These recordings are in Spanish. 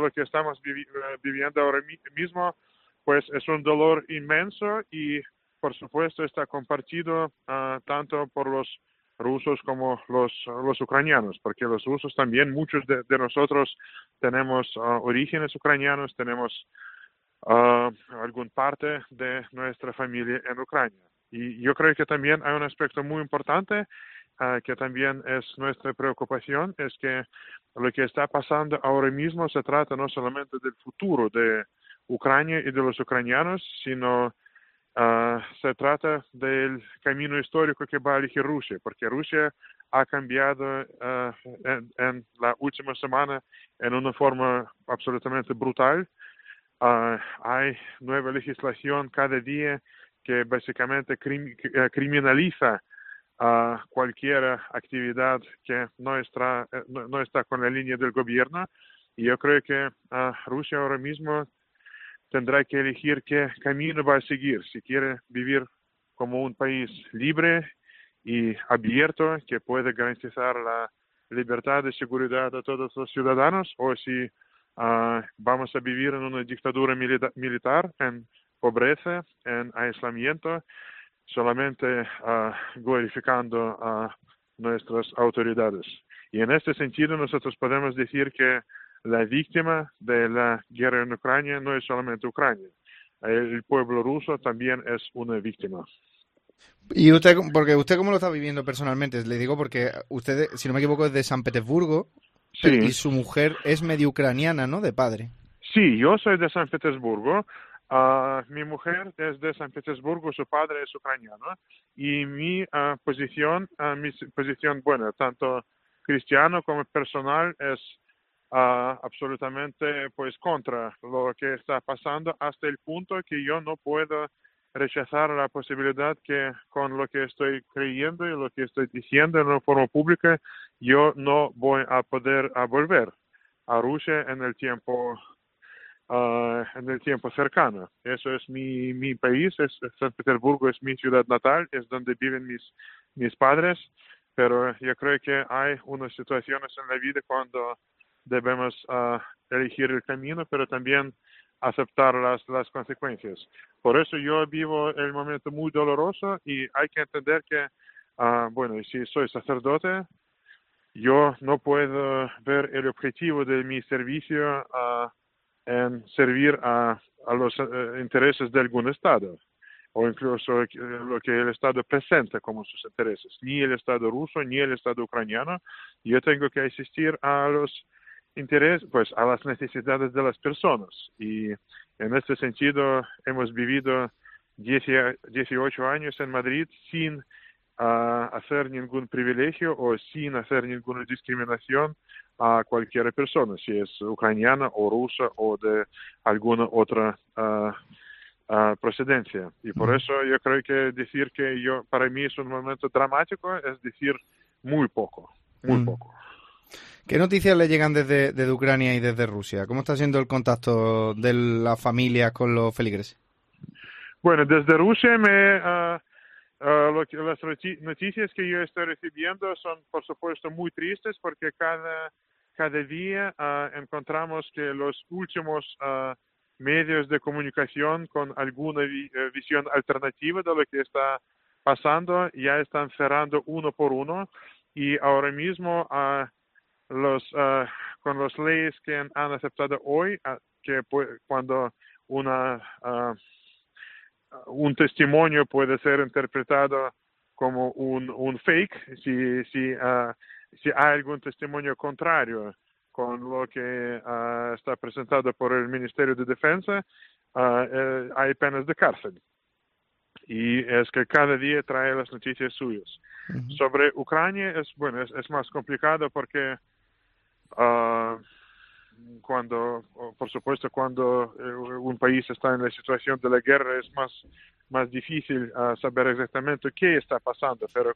lo que estamos viviendo ahora mismo, pues es un dolor inmenso y por supuesto está compartido tanto por los rusos como los, los ucranianos, porque los rusos también, muchos de, nosotros tenemos ah, orígenes ucranianos, tenemos uh, algún parte de nuestra familia en Ucrania. Y yo creo que también hay un aspecto muy importante ah, que también es nuestra preocupación, es que lo que está pasando ahora mismo se trata no solamente del futuro de Ucrania y de los ucranianos, sino Uh, se trata del camino histórico que va a elegir Rusia, porque Rusia ha cambiado uh, en, la última semana en una forma absolutamente brutal. Uh, hay nueva legislación cada día que básicamente crim criminaliza cualquier actividad que no está, no, no, está con la línea del gobierno. Y yo creo que Rusia ahora mismo tendrá que elegir qué camino va a seguir, si quiere vivir como un país libre y abierto que puede garantizar la libertad y seguridad a todos los ciudadanos o si uh, vamos a vivir en una dictadura milita militar, en pobreza, en aislamiento, solamente uh, glorificando a nuestras autoridades. Y en este sentido nosotros podemos decir que la víctima de la guerra en Ucrania no es solamente Ucrania. El pueblo ruso también es una víctima. Y usted, porque usted cómo lo está viviendo personalmente, le digo porque usted, si no me equivoco, es de San Petersburgo sí. y su mujer es medio ucraniana, ¿no? De padre. Sí, yo soy de San Petersburgo. Uh, mi mujer es de San Petersburgo, su padre es ucraniano y mi uh, posición, uh, mi posición, bueno, tanto cristiano como personal es absolutamente pues contra lo que está pasando hasta el punto que yo no puedo rechazar la posibilidad que con lo que estoy creyendo y lo que estoy diciendo en una forma pública yo no voy a poder a volver a Rusia en el tiempo uh, en el tiempo cercano. Eso es mi, mi país, es, San Petersburgo es mi ciudad natal, es donde viven mis, mis padres, pero yo creo que hay unas situaciones en la vida cuando debemos uh, elegir el camino, pero también aceptar las, las consecuencias. Por eso yo vivo el momento muy doloroso y hay que entender que, uh, bueno, si soy sacerdote, yo no puedo ver el objetivo de mi servicio uh, en servir a, a los uh, intereses de algún Estado o incluso lo que el Estado presenta como sus intereses, ni el Estado ruso ni el Estado ucraniano. Yo tengo que asistir a los interés pues a las necesidades de las personas y en este sentido hemos vivido 18 años en Madrid sin uh, hacer ningún privilegio o sin hacer ninguna discriminación a cualquier persona, si es ucraniana o rusa o de alguna otra uh, uh, procedencia. Y por eso yo creo que decir que yo para mí es un momento dramático es decir muy poco, muy mm. poco. ¿Qué noticias le llegan desde, desde, Ucrania y desde Rusia? ¿Cómo está siendo el contacto de las familias con los feligreses? Bueno, desde Rusia me, uh, uh, lo las noticias que yo estoy recibiendo son, por supuesto, muy tristes porque cada, cada día uh, encontramos que los últimos medios de comunicación con alguna vi visión alternativa de lo que está pasando ya están cerrando uno por uno y ahora mismo los uh, con las leyes que han, aceptado hoy uh, que cuando una uh, un testimonio puede ser interpretado como un, un fake si si si hay algún testimonio contrario con lo que está presentado por el Ministerio de Defensa eh, hay penas de cárcel y es que cada día trae las noticias suyas. Uh -huh. Sobre Ucrania es bueno es, es más complicado porque Uh, cuando, por supuesto, cuando eh, un país está en la situación de la guerra es más, más difícil uh, saber exactamente qué está pasando, pero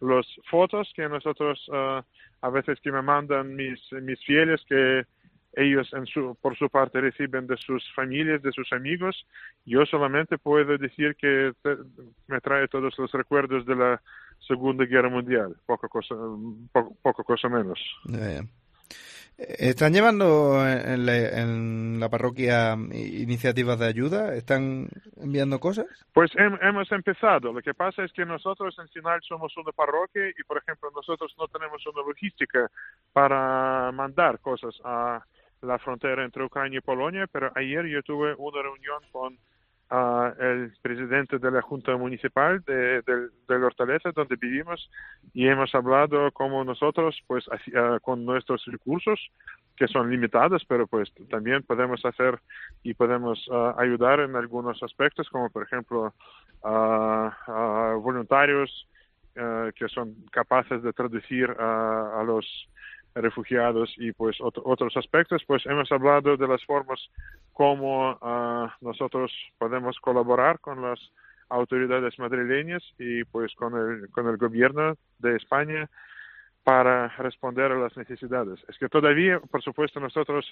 las fotos que nosotros uh, a veces que me mandan mis, mis fieles que ellos en su, por su parte reciben de sus familias, de sus amigos, yo solamente puedo decir que me trae todos los recuerdos de la Segunda Guerra Mundial, poco cosa, poco, poco cosa menos. ¿Están llevando en la, parroquia iniciativas de ayuda? ¿Están enviando cosas? Pues hemos empezado. Lo que pasa es que nosotros en final somos una parroquia y, por ejemplo, nosotros no tenemos una logística para mandar cosas a la frontera entre Ucrania y Polonia, pero ayer yo tuve una reunión con el presidente de la Junta Municipal de, de, Hortaleza, donde vivimos, y hemos hablado como nosotros, pues, con nuestros recursos, que son limitados, pero pues también podemos hacer y podemos ayudar en algunos aspectos, como por ejemplo voluntarios que son capaces de traducir a los refugiados y pues otros aspectos, pues hemos hablado de las formas como ah, nosotros podemos colaborar con las autoridades madrileñas y pues con el, con el gobierno de España para responder a las necesidades. Es que todavía, por supuesto, nosotros,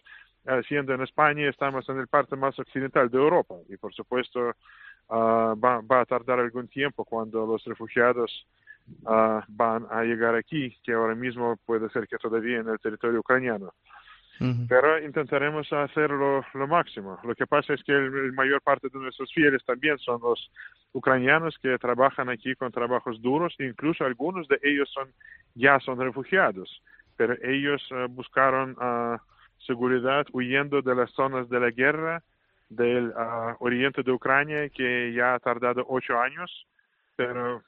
eh, siendo en España, estamos en el parte más occidental de Europa y, por supuesto, ah, va, va, a tardar algún tiempo cuando los refugiados Ah, van a llegar aquí, que ahora mismo puede ser que todavía en el territorio ucraniano. Pero intentaremos hacerlo lo máximo. Lo que pasa es que la mayor parte de nuestros fieles también son los ucranianos que trabajan aquí con trabajos duros, incluso algunos de ellos son ya son refugiados, pero ellos ah, buscaron uh, seguridad huyendo de las zonas de la guerra del oriente de Ucrania, que ya ha tardado ocho años pero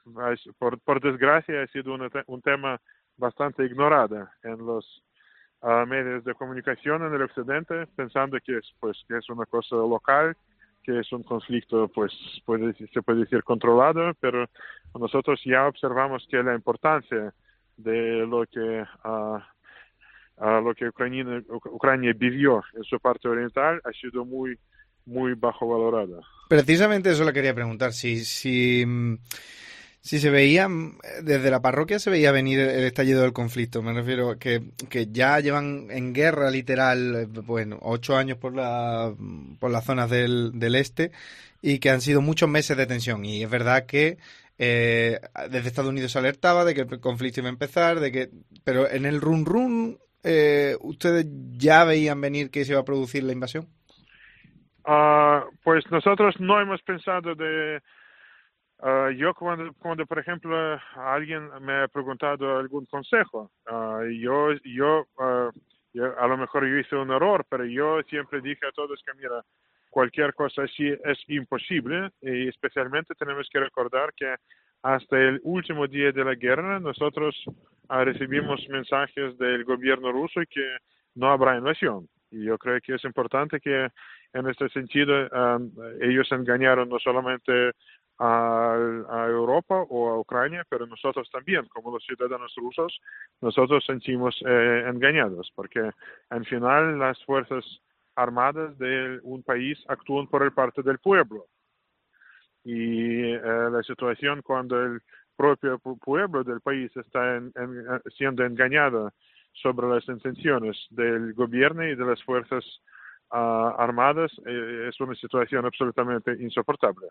por, por desgracia ha sido un, tema bastante ignorado en los ah, medios de comunicación en el occidente, pensando que es, pues, que es una cosa local, que es un conflicto, pues puede, se puede decir controlado, pero nosotros ya observamos que la importancia de lo que uh, lo que Ucrania, Ucrania vivió en su parte oriental ha sido muy muy bajo valorada. Precisamente eso le quería preguntar, si, si, si se veía, desde la parroquia se veía venir el estallido del conflicto, me refiero que, que ya llevan en guerra literal, bueno, ocho años por, la, por las zonas del, del este y que han sido muchos meses de tensión y es verdad que eh, desde Estados Unidos se alertaba de que el conflicto iba a empezar, de que, pero en el run run, eh, ¿ustedes ya veían venir que se iba a producir la invasión? Uh, pues nosotros no hemos pensado de... Uh, yo cuando, cuando, por ejemplo, alguien me ha preguntado algún consejo, uh, yo, yo, yo, a lo mejor yo hice un error, pero yo siempre dije a todos que, mira, cualquier cosa así es imposible y especialmente tenemos que recordar que hasta el último día de la guerra nosotros recibimos mensajes del gobierno ruso que no habrá invasión. Y yo creo que es importante que en este sentido ellos engañaron no solamente a, Europa o a Ucrania, pero nosotros también, como los ciudadanos rusos, nosotros sentimos eh, engañados, porque en final las fuerzas armadas de un país actúan por el parte del pueblo. Y eh, la situación cuando el propio pueblo del país está siendo engañado sobre las intenciones del gobierno y de las fuerzas armadas eh, es una situación absolutamente insoportable.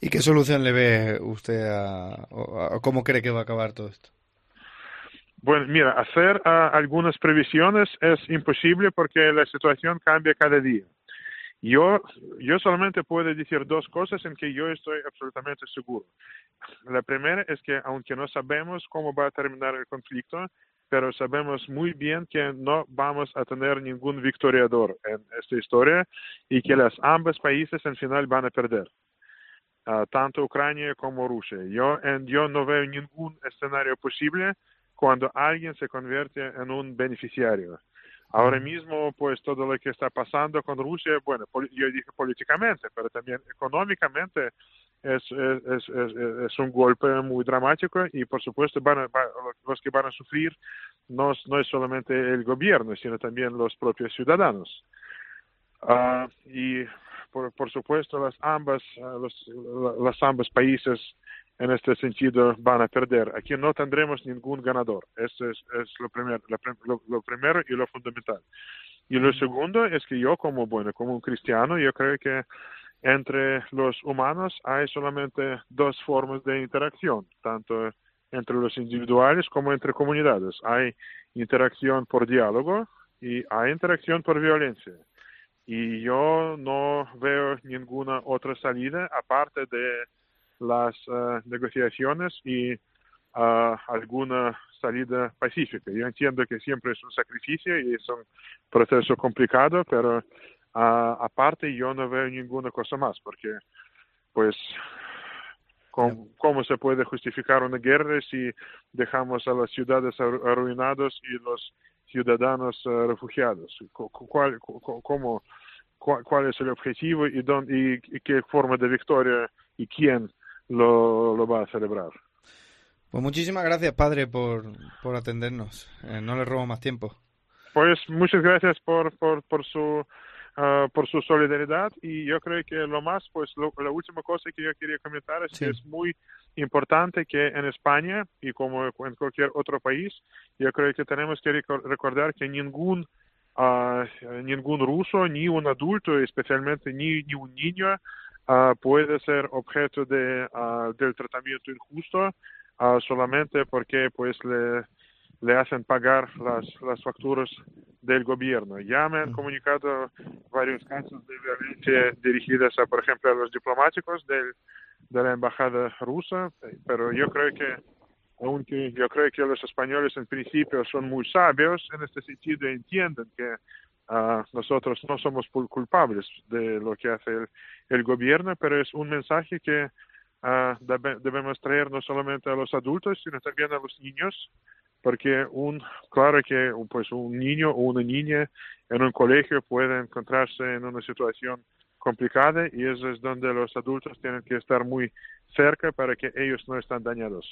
¿Y qué solución le ve usted a, cómo cree que va a acabar todo esto? Bueno, mira, hacer algunas previsiones es imposible porque la situación cambia cada día. Yo, yo solamente puedo decir dos cosas en que yo estoy absolutamente seguro. La primera es que aunque no sabemos cómo va a terminar el conflicto, pero sabemos muy bien que no vamos a tener ningún victoriador en esta historia y que los ambos países en final van a perder, ah, tanto Ucrania como Rusia. Yo, en, yo no veo ningún escenario posible cuando alguien se convierte en un beneficiario. Ahora mismo, pues todo lo que está pasando con Rusia, bueno, yo dije políticamente, pero también económicamente, es, es, es, es, un golpe muy dramático y por supuesto van los que van a sufrir no, no es solamente el gobierno, sino también los propios ciudadanos. Uh, y por, por, supuesto las ambas, uh, los, los ambos países en este sentido van a perder. Aquí no tendremos ningún ganador. Eso es, es lo, primer, lo, lo, primero y lo fundamental. Y lo segundo es que yo como, bueno, como un cristiano, yo creo que entre los humanos hay solamente dos formas de interacción, tanto entre los individuales como entre comunidades. Hay interacción por diálogo, y hay interacción por violencia. Y yo no veo ninguna otra salida aparte de las uh, negociaciones y uh, alguna salida pacífica. Yo entiendo que siempre es un sacrificio y es un proceso complicado, pero uh, aparte yo no veo ninguna cosa más, porque pues ¿Cómo, ¿Cómo, se puede justificar una guerra si dejamos a las ciudades arruinadas y los ciudadanos uh, refugiados? ¿Cuál, cómo, cuál, cuál, es el objetivo y, dónde, y, y, qué forma de victoria y quién lo, lo va a celebrar? Pues muchísimas gracias, padre, por, por atendernos. Eh, no le robo más tiempo. Pues muchas gracias por, por, por su uh, por su solidaridad y yo creo que lo más, pues lo, la última cosa que yo quería comentar es sí. que es muy importante que en España y como en cualquier otro país, yo creo que tenemos que recordar que ningún uh, ningún ruso ni un adulto, especialmente ni, ni un niño, uh, puede ser objeto de, del tratamiento injusto solamente porque pues le le hacen pagar las, las facturas del gobierno. Ya me han comunicado varios casos de violencia dirigidas a, por ejemplo, a los diplomáticos del, de la embajada rusa, pero yo creo que aunque yo creo que los españoles en principio son muy sabios en este sentido entienden que uh, nosotros no somos culpables de lo que hace el, el gobierno, pero es un mensaje que uh, debe, debemos traer no solamente a los adultos, sino también a los niños, porque un claro que pues un niño o una niña en un colegio puede encontrarse en una situación complicada y eso es donde los adultos tienen que estar muy cerca para que ellos no estén dañados.